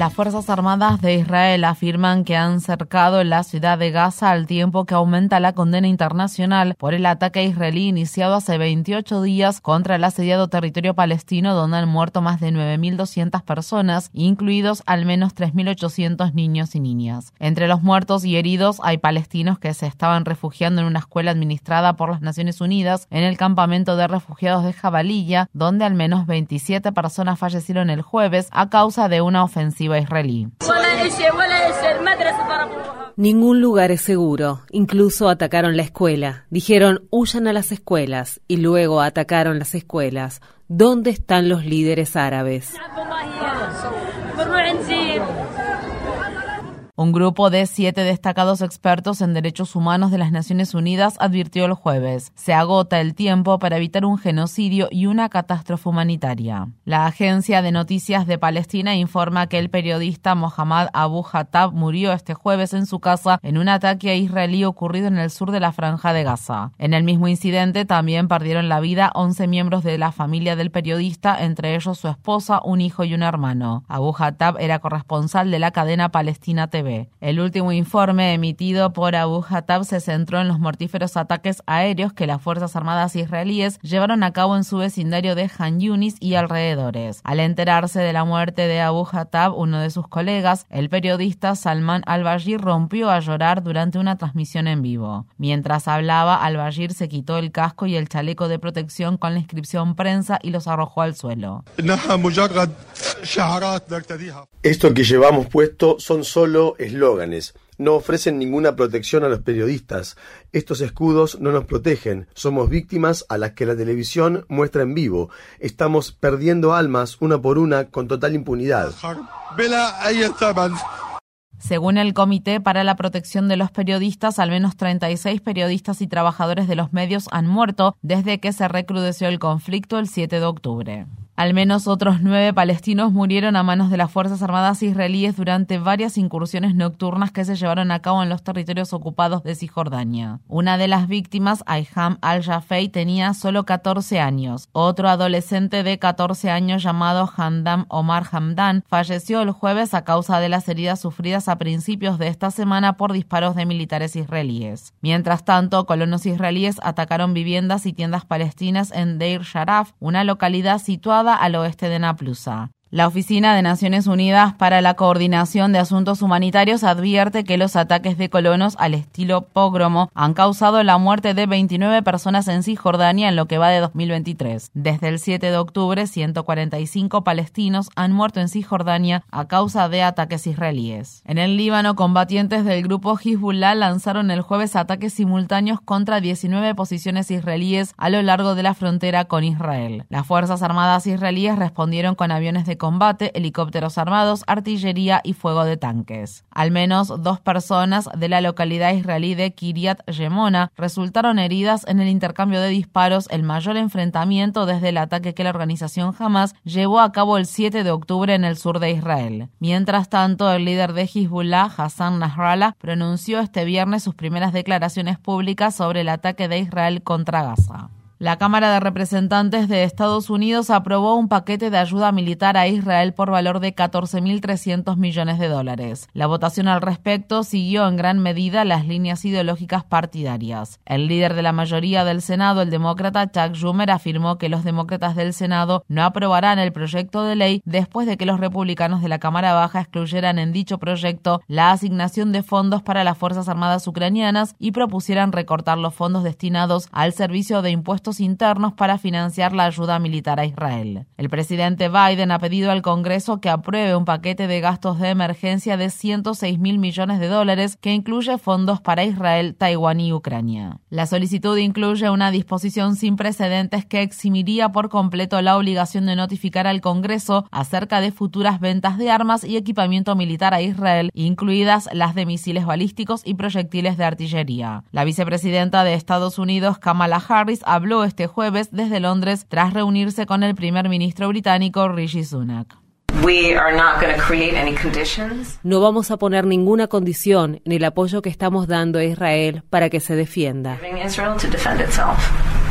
Las Fuerzas Armadas de Israel afirman que han cercado la ciudad de Gaza al tiempo que aumenta la condena internacional por el ataque israelí iniciado hace 28 días contra el asediado territorio palestino donde han muerto más de 9.200 personas, incluidos al menos 3.800 niños y niñas. Entre los muertos y heridos hay palestinos que se estaban refugiando en una escuela administrada por las Naciones Unidas en el campamento de refugiados de Jabalilla, donde al menos 27 personas fallecieron el jueves a causa de una ofensiva israelí. Ningún lugar es seguro. Incluso atacaron la escuela. Dijeron, huyan a las escuelas. Y luego atacaron las escuelas. ¿Dónde están los líderes árabes? Un grupo de siete destacados expertos en derechos humanos de las Naciones Unidas advirtió el jueves, se agota el tiempo para evitar un genocidio y una catástrofe humanitaria. La agencia de noticias de Palestina informa que el periodista Mohammad Abu Hattab murió este jueves en su casa en un ataque israelí ocurrido en el sur de la franja de Gaza. En el mismo incidente también perdieron la vida 11 miembros de la familia del periodista, entre ellos su esposa, un hijo y un hermano. Abu Hattab era corresponsal de la cadena Palestina TV. El último informe emitido por Abu Hattab se centró en los mortíferos ataques aéreos que las Fuerzas Armadas israelíes llevaron a cabo en su vecindario de Han Yunis y alrededores. Al enterarse de la muerte de Abu Hattab, uno de sus colegas, el periodista Salman al-Bashir rompió a llorar durante una transmisión en vivo. Mientras hablaba, al-Bashir se quitó el casco y el chaleco de protección con la inscripción prensa y los arrojó al suelo. Esto que llevamos puesto son solo eslóganes. No ofrecen ninguna protección a los periodistas. Estos escudos no nos protegen. Somos víctimas a las que la televisión muestra en vivo. Estamos perdiendo almas una por una con total impunidad. Según el Comité para la Protección de los Periodistas, al menos 36 periodistas y trabajadores de los medios han muerto desde que se recrudeció el conflicto el 7 de octubre. Al menos otros nueve palestinos murieron a manos de las Fuerzas Armadas israelíes durante varias incursiones nocturnas que se llevaron a cabo en los territorios ocupados de Cisjordania. Una de las víctimas, Ayham al-Jafei, tenía solo 14 años. Otro adolescente de 14 años llamado Hamdam Omar Hamdan falleció el jueves a causa de las heridas sufridas a principios de esta semana por disparos de militares israelíes. Mientras tanto, colonos israelíes atacaron viviendas y tiendas palestinas en Deir Sharaf, una localidad situada al oeste de Naplusa. La Oficina de Naciones Unidas para la Coordinación de Asuntos Humanitarios advierte que los ataques de colonos al estilo pogromo han causado la muerte de 29 personas en Cisjordania en lo que va de 2023. Desde el 7 de octubre, 145 palestinos han muerto en Cisjordania a causa de ataques israelíes. En el Líbano, combatientes del grupo Hezbollah lanzaron el jueves ataques simultáneos contra 19 posiciones israelíes a lo largo de la frontera con Israel. Las Fuerzas Armadas israelíes respondieron con aviones de combate, helicópteros armados, artillería y fuego de tanques. Al menos dos personas de la localidad israelí de Kiryat Yemona resultaron heridas en el intercambio de disparos, el mayor enfrentamiento desde el ataque que la organización Hamas llevó a cabo el 7 de octubre en el sur de Israel. Mientras tanto, el líder de Hezbollah, Hassan Nasrallah, pronunció este viernes sus primeras declaraciones públicas sobre el ataque de Israel contra Gaza. La Cámara de Representantes de Estados Unidos aprobó un paquete de ayuda militar a Israel por valor de 14.300 millones de dólares. La votación al respecto siguió en gran medida las líneas ideológicas partidarias. El líder de la mayoría del Senado, el demócrata Chuck Schumer, afirmó que los demócratas del Senado no aprobarán el proyecto de ley después de que los republicanos de la Cámara Baja excluyeran en dicho proyecto la asignación de fondos para las Fuerzas Armadas ucranianas y propusieran recortar los fondos destinados al servicio de impuestos internos para financiar la ayuda militar a Israel. El presidente Biden ha pedido al Congreso que apruebe un paquete de gastos de emergencia de 106 mil millones de dólares que incluye fondos para Israel, Taiwán y Ucrania. La solicitud incluye una disposición sin precedentes que eximiría por completo la obligación de notificar al Congreso acerca de futuras ventas de armas y equipamiento militar a Israel, incluidas las de misiles balísticos y proyectiles de artillería. La vicepresidenta de Estados Unidos, Kamala Harris, habló este jueves desde Londres tras reunirse con el primer ministro británico Rishi Sunak. No vamos a poner ninguna condición en el apoyo que estamos dando a Israel para que se defienda.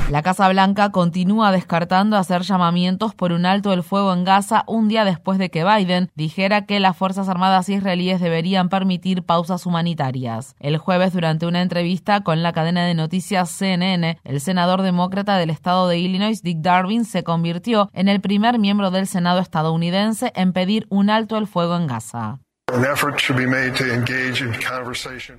La Casa Blanca continúa descartando hacer llamamientos por un alto el fuego en Gaza un día después de que Biden dijera que las Fuerzas Armadas israelíes deberían permitir pausas humanitarias. El jueves, durante una entrevista con la cadena de noticias CNN, el senador demócrata del estado de Illinois, Dick Darwin, se convirtió en el primer miembro del Senado estadounidense en pedir un alto el fuego en Gaza.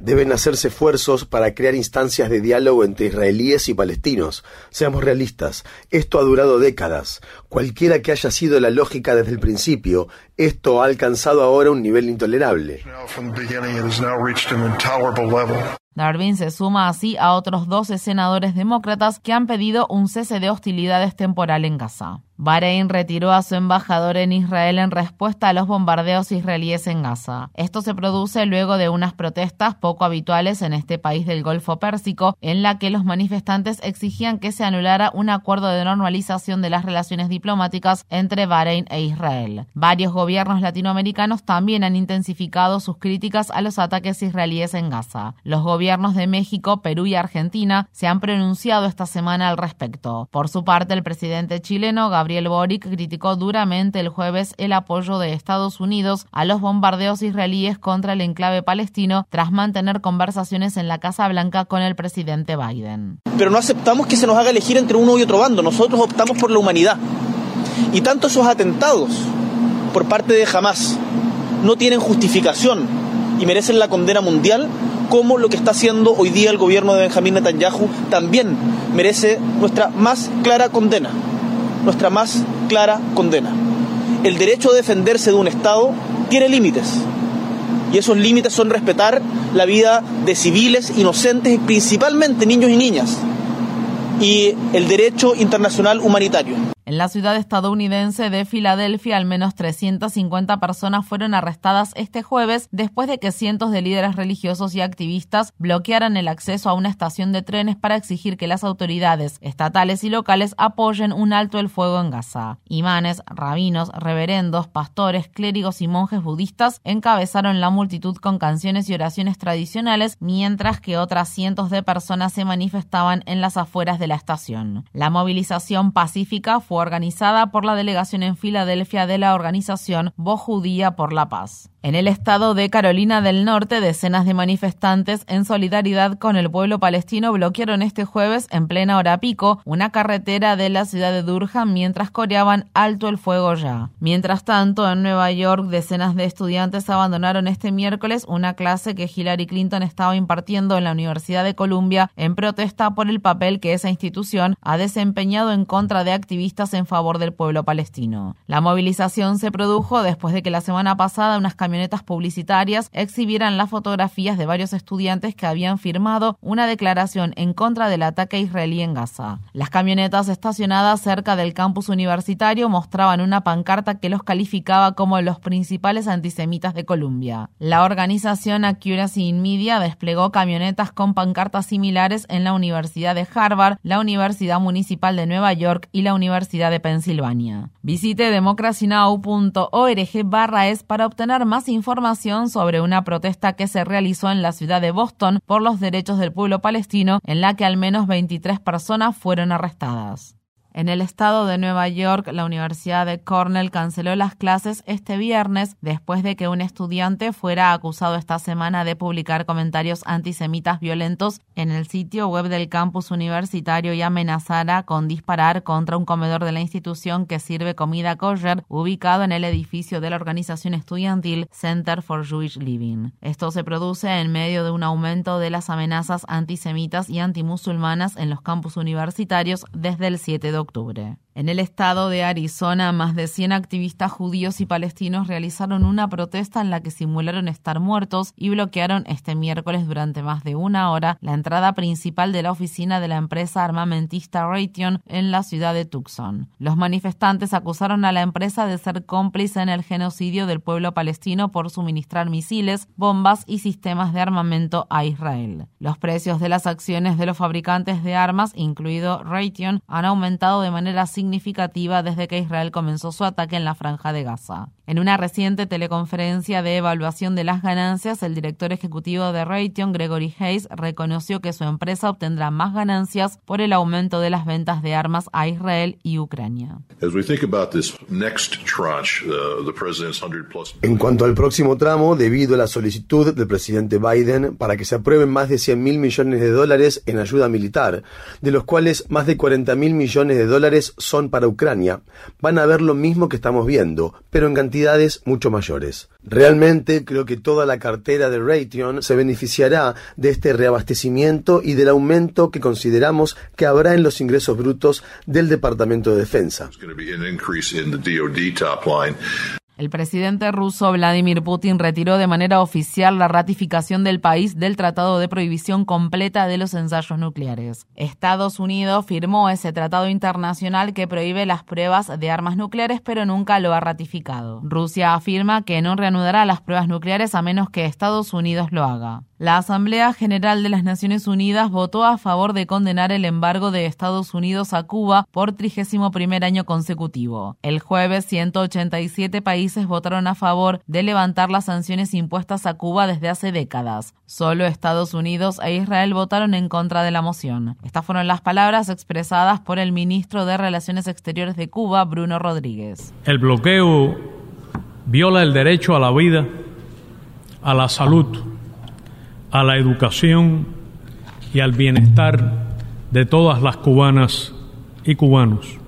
Deben hacerse esfuerzos para crear instancias de diálogo entre israelíes y palestinos. Seamos realistas, esto ha durado décadas. Cualquiera que haya sido la lógica desde el principio, esto ha alcanzado ahora un nivel intolerable. Darwin se suma así a otros 12 senadores demócratas que han pedido un cese de hostilidades temporal en Gaza. Bahrein retiró a su embajador en Israel en respuesta a los bombardeos israelíes en Gaza. Esto se produce luego de unas protestas poco habituales en este país del Golfo Pérsico, en la que los manifestantes exigían que se anulara un acuerdo de normalización de las relaciones diplomáticas entre Bahrein e Israel. Varios gobiernos latinoamericanos también han intensificado sus críticas a los ataques israelíes en Gaza. Los gobiernos de México, Perú y Argentina se han pronunciado esta semana al respecto. Por su parte, el presidente chileno Gabriel Boric criticó duramente el jueves el apoyo de Estados Unidos a los bombardeos israelíes contra el enclave palestino tras mantener conversaciones en la Casa Blanca con el presidente Biden. Pero no aceptamos que se nos haga elegir entre uno y otro bando. Nosotros optamos por la humanidad. Y tanto esos atentados por parte de Hamas no tienen justificación y merecen la condena mundial como lo que está haciendo hoy día el gobierno de Benjamín Netanyahu también merece nuestra más clara condena nuestra más clara condena. El derecho a defenderse de un Estado tiene límites. Y esos límites son respetar la vida de civiles inocentes, principalmente niños y niñas, y el derecho internacional humanitario. En la ciudad estadounidense de Filadelfia, al menos 350 personas fueron arrestadas este jueves después de que cientos de líderes religiosos y activistas bloquearan el acceso a una estación de trenes para exigir que las autoridades estatales y locales apoyen un alto el fuego en Gaza. Imanes, rabinos, reverendos, pastores, clérigos y monjes budistas encabezaron la multitud con canciones y oraciones tradicionales, mientras que otras cientos de personas se manifestaban en las afueras de la estación. La movilización pacífica fue organizada por la delegación en Filadelfia de la organización Voz Judía por la Paz. En el estado de Carolina del Norte, decenas de manifestantes en solidaridad con el pueblo palestino bloquearon este jueves en plena hora pico una carretera de la ciudad de Durham mientras coreaban alto el fuego ya. Mientras tanto, en Nueva York, decenas de estudiantes abandonaron este miércoles una clase que Hillary Clinton estaba impartiendo en la Universidad de Columbia en protesta por el papel que esa institución ha desempeñado en contra de activistas en favor del pueblo palestino. La movilización se produjo después de que la semana pasada unas camionetas publicitarias exhibieran las fotografías de varios estudiantes que habían firmado una declaración en contra del ataque israelí en Gaza. Las camionetas estacionadas cerca del campus universitario mostraban una pancarta que los calificaba como los principales antisemitas de Colombia. La organización Accuracy in Media desplegó camionetas con pancartas similares en la Universidad de Harvard, la Universidad Municipal de Nueva York y la Universidad de Pensilvania. Visite democracynow.org barra es para obtener más información sobre una protesta que se realizó en la ciudad de Boston por los derechos del pueblo palestino, en la que al menos 23 personas fueron arrestadas. En el estado de Nueva York, la Universidad de Cornell canceló las clases este viernes después de que un estudiante fuera acusado esta semana de publicar comentarios antisemitas violentos en el sitio web del campus universitario y amenazara con disparar contra un comedor de la institución que sirve comida kosher ubicado en el edificio de la organización estudiantil Center for Jewish Living. Esto se produce en medio de un aumento de las amenazas antisemitas y antimusulmanas en los campus universitarios desde el 7 de octubre. En el estado de Arizona, más de 100 activistas judíos y palestinos realizaron una protesta en la que simularon estar muertos y bloquearon este miércoles durante más de una hora la entrada principal de la oficina de la empresa armamentista Raytheon en la ciudad de Tucson. Los manifestantes acusaron a la empresa de ser cómplice en el genocidio del pueblo palestino por suministrar misiles, bombas y sistemas de armamento a Israel. Los precios de las acciones de los fabricantes de armas, incluido Raytheon, han aumentado de manera significativa desde que Israel comenzó su ataque en la franja de Gaza. En una reciente teleconferencia de evaluación de las ganancias, el director ejecutivo de Raytheon, Gregory Hayes, reconoció que su empresa obtendrá más ganancias por el aumento de las ventas de armas a Israel y Ucrania. En cuanto al próximo tramo, debido a la solicitud del presidente Biden para que se aprueben más de 100 mil millones de dólares en ayuda militar, de los cuales más de 40 mil millones de dólares son para Ucrania, van a ver lo mismo que estamos viendo, pero en cantidades mucho mayores. Realmente creo que toda la cartera de Raytheon se beneficiará de este reabastecimiento y del aumento que consideramos que habrá en los ingresos brutos del Departamento de Defensa. El presidente ruso Vladimir Putin retiró de manera oficial la ratificación del país del Tratado de Prohibición Completa de los Ensayos Nucleares. Estados Unidos firmó ese tratado internacional que prohíbe las pruebas de armas nucleares, pero nunca lo ha ratificado. Rusia afirma que no reanudará las pruebas nucleares a menos que Estados Unidos lo haga. La Asamblea General de las Naciones Unidas votó a favor de condenar el embargo de Estados Unidos a Cuba por 31 primer año consecutivo. El jueves, 187 países votaron a favor de levantar las sanciones impuestas a Cuba desde hace décadas. Solo Estados Unidos e Israel votaron en contra de la moción. Estas fueron las palabras expresadas por el ministro de Relaciones Exteriores de Cuba, Bruno Rodríguez. El bloqueo viola el derecho a la vida, a la salud a la educación y al bienestar de todas las cubanas y cubanos.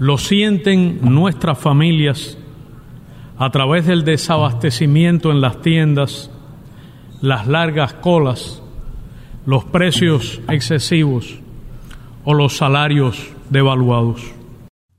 Lo sienten nuestras familias a través del desabastecimiento en las tiendas, las largas colas, los precios excesivos o los salarios devaluados.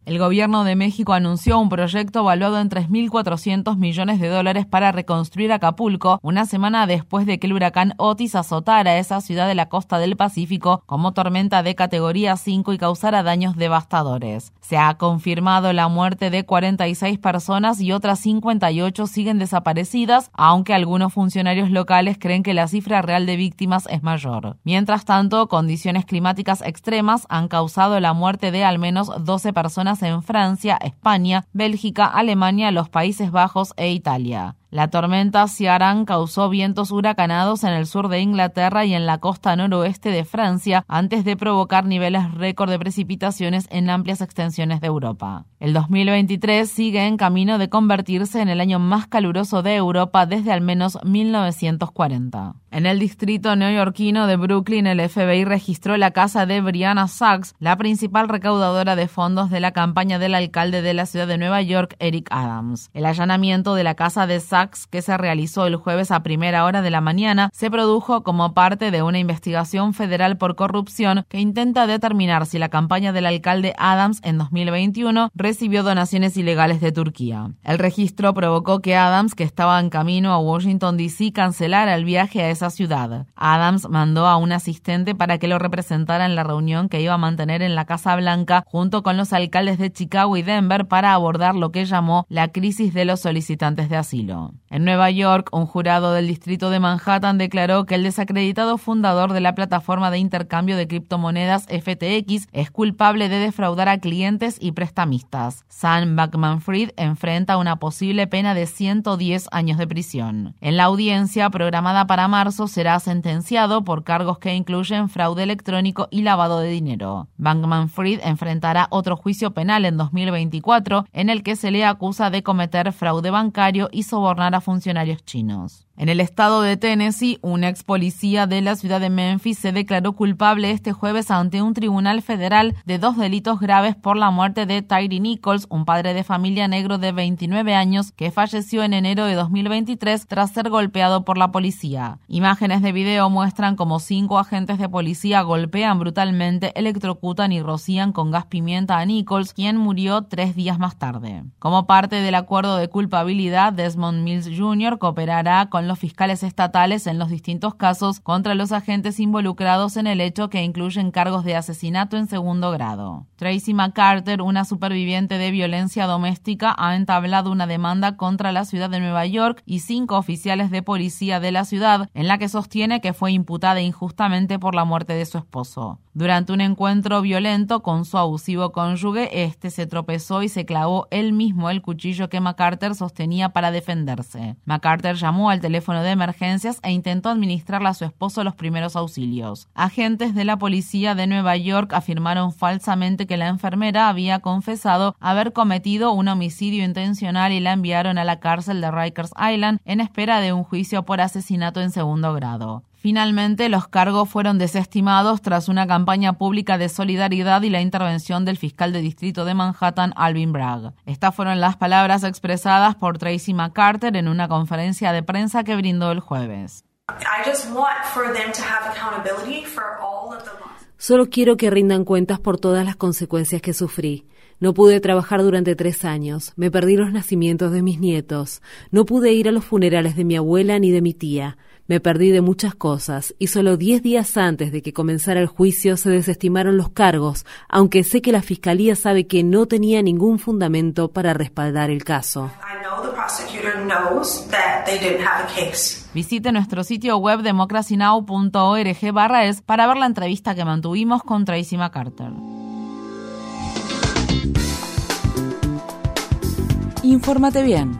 El gobierno de México anunció un proyecto valuado en 3.400 millones de dólares para reconstruir Acapulco una semana después de que el huracán Otis azotara esa ciudad de la costa del Pacífico como tormenta de categoría 5 y causara daños devastadores. Se ha confirmado la muerte de 46 personas y otras 58 siguen desaparecidas, aunque algunos funcionarios locales creen que la cifra real de víctimas es mayor. Mientras tanto, condiciones climáticas extremas han causado la muerte de al menos 12 personas en Francia, España, Bélgica, Alemania, los Países Bajos e Italia. La tormenta Ciarán causó vientos huracanados en el sur de Inglaterra y en la costa noroeste de Francia antes de provocar niveles récord de precipitaciones en amplias extensiones de Europa. El 2023 sigue en camino de convertirse en el año más caluroso de Europa desde al menos 1940. En el distrito neoyorquino de Brooklyn, el FBI registró la casa de Brianna Sachs, la principal recaudadora de fondos de la campaña del alcalde de la ciudad de Nueva York, Eric Adams. El allanamiento de la casa de Sachs que se realizó el jueves a primera hora de la mañana se produjo como parte de una investigación federal por corrupción que intenta determinar si la campaña del alcalde Adams en 2021 recibió donaciones ilegales de Turquía. El registro provocó que Adams, que estaba en camino a Washington, D.C., cancelara el viaje a esa ciudad. Adams mandó a un asistente para que lo representara en la reunión que iba a mantener en la Casa Blanca junto con los alcaldes de Chicago y Denver para abordar lo que llamó la crisis de los solicitantes de asilo. En Nueva York, un jurado del distrito de Manhattan declaró que el desacreditado fundador de la plataforma de intercambio de criptomonedas FTX es culpable de defraudar a clientes y prestamistas. Sam Backman-Fried enfrenta una posible pena de 110 años de prisión. En la audiencia programada para marzo será sentenciado por cargos que incluyen fraude electrónico y lavado de dinero. Bankman-Fried enfrentará otro juicio penal en 2024 en el que se le acusa de cometer fraude bancario y a funcionarios chinos. En el estado de Tennessee, un ex policía de la ciudad de Memphis se declaró culpable este jueves ante un tribunal federal de dos delitos graves por la muerte de Tyree Nichols, un padre de familia negro de 29 años que falleció en enero de 2023 tras ser golpeado por la policía. Imágenes de video muestran cómo cinco agentes de policía golpean brutalmente, electrocutan y rocían con gas pimienta a Nichols, quien murió tres días más tarde. Como parte del acuerdo de culpabilidad, Desmond Mills Jr. cooperará con los fiscales estatales en los distintos casos contra los agentes involucrados en el hecho que incluyen cargos de asesinato en segundo grado. Tracy McCarter, una superviviente de violencia doméstica, ha entablado una demanda contra la ciudad de Nueva York y cinco oficiales de policía de la ciudad, en la que sostiene que fue imputada injustamente por la muerte de su esposo. Durante un encuentro violento con su abusivo cónyuge, este se tropezó y se clavó él mismo el cuchillo que McCarter sostenía para defenderse. McCarter llamó al teléfono de emergencias e intentó administrarle a su esposo los primeros auxilios. Agentes de la policía de Nueva York afirmaron falsamente que la enfermera había confesado haber cometido un homicidio intencional y la enviaron a la cárcel de Rikers Island en espera de un juicio por asesinato en segundo grado. Finalmente, los cargos fueron desestimados tras una campaña pública de solidaridad y la intervención del fiscal de distrito de Manhattan, Alvin Bragg. Estas fueron las palabras expresadas por Tracy McCarter en una conferencia de prensa que brindó el jueves. Solo quiero que rindan cuentas por todas las consecuencias que sufrí. No pude trabajar durante tres años, me perdí los nacimientos de mis nietos, no pude ir a los funerales de mi abuela ni de mi tía, me perdí de muchas cosas y solo diez días antes de que comenzara el juicio se desestimaron los cargos, aunque sé que la Fiscalía sabe que no tenía ningún fundamento para respaldar el caso. Visite nuestro sitio web democracynow.org barra es para ver la entrevista que mantuvimos con Tracy McCarter. Infórmate bien